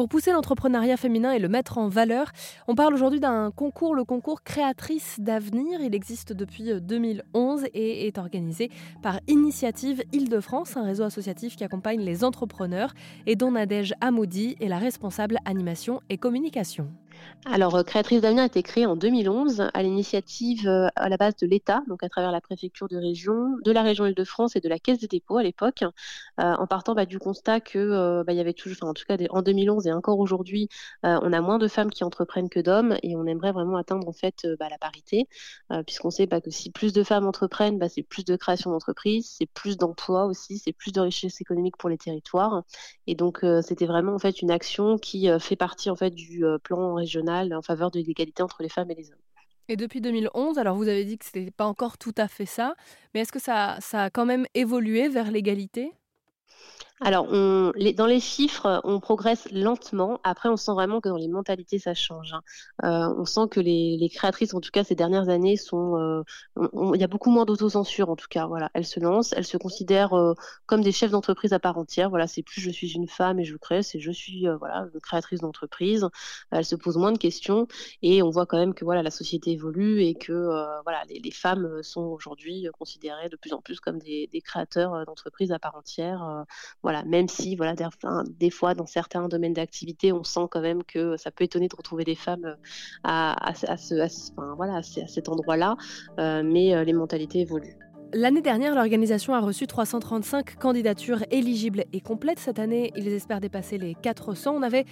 Pour pousser l'entrepreneuriat féminin et le mettre en valeur, on parle aujourd'hui d'un concours, le concours Créatrice d'avenir. Il existe depuis 2011 et est organisé par Initiative Île-de-France, un réseau associatif qui accompagne les entrepreneurs et dont Nadège Amoudi est la responsable animation et communication. Alors, euh, Créatrice d'avenir a été créée en 2011 à l'initiative euh, à la base de l'État, donc à travers la préfecture de région, de la région Île-de-France et de la Caisse des dépôts à l'époque, euh, en partant bah, du constat que bah, il y avait toujours, en tout cas en 2011 et encore aujourd'hui, on a moins de femmes qui entreprennent que d'hommes et on aimerait vraiment atteindre en fait bah, la parité, puisqu'on sait que si plus de femmes entreprennent, c'est plus de création d'entreprises, c'est plus d'emplois aussi, c'est plus de richesse économique pour les territoires. Et donc c'était vraiment en fait une action qui fait partie en fait du plan régional en faveur de l'égalité entre les femmes et les hommes. Et depuis 2011, alors vous avez dit que ce n'était pas encore tout à fait ça, mais est-ce que ça, ça a quand même évolué vers l'égalité? Alors, on, dans les chiffres, on progresse lentement. Après, on sent vraiment que dans les mentalités, ça change. Hein. Euh, on sent que les, les, créatrices, en tout cas ces dernières années, sont. Euh, il y a beaucoup moins d'autocensure, en tout cas. Voilà, elles se lancent, elles se considèrent euh, comme des chefs d'entreprise à part entière. Voilà, c'est plus je suis une femme et je crée, c'est je suis euh, voilà une créatrice d'entreprise. Elles se posent moins de questions et on voit quand même que voilà la société évolue et que voilà les, les, femmes sont aujourd'hui considérées de plus en plus comme des, des créateurs d'entreprises à part entière. Voilà, même si, voilà, des, fois, dans certains domaines d'activité, on sent quand même que ça peut étonner de retrouver des femmes voilà, à cet endroit-là, euh, mais euh, les mentalités évoluent. L'année dernière, l'organisation a reçu 335 candidatures éligibles et complètes. Cette année, ils espèrent dépasser les 400. On avait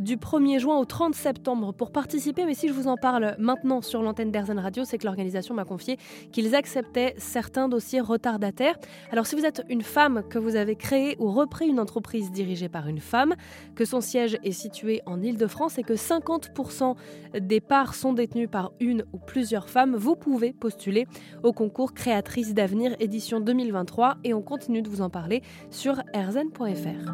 du 1er juin au 30 septembre pour participer, mais si je vous en parle maintenant sur l'antenne d'Airzen Radio, c'est que l'organisation m'a confié qu'ils acceptaient certains dossiers retardataires. Alors si vous êtes une femme, que vous avez créé ou repris une entreprise dirigée par une femme, que son siège est situé en Ile-de-France et que 50% des parts sont détenues par une ou plusieurs femmes, vous pouvez postuler au concours créatrice d'avenir Avenir édition 2023 et on continue de vous en parler sur rzn.fr.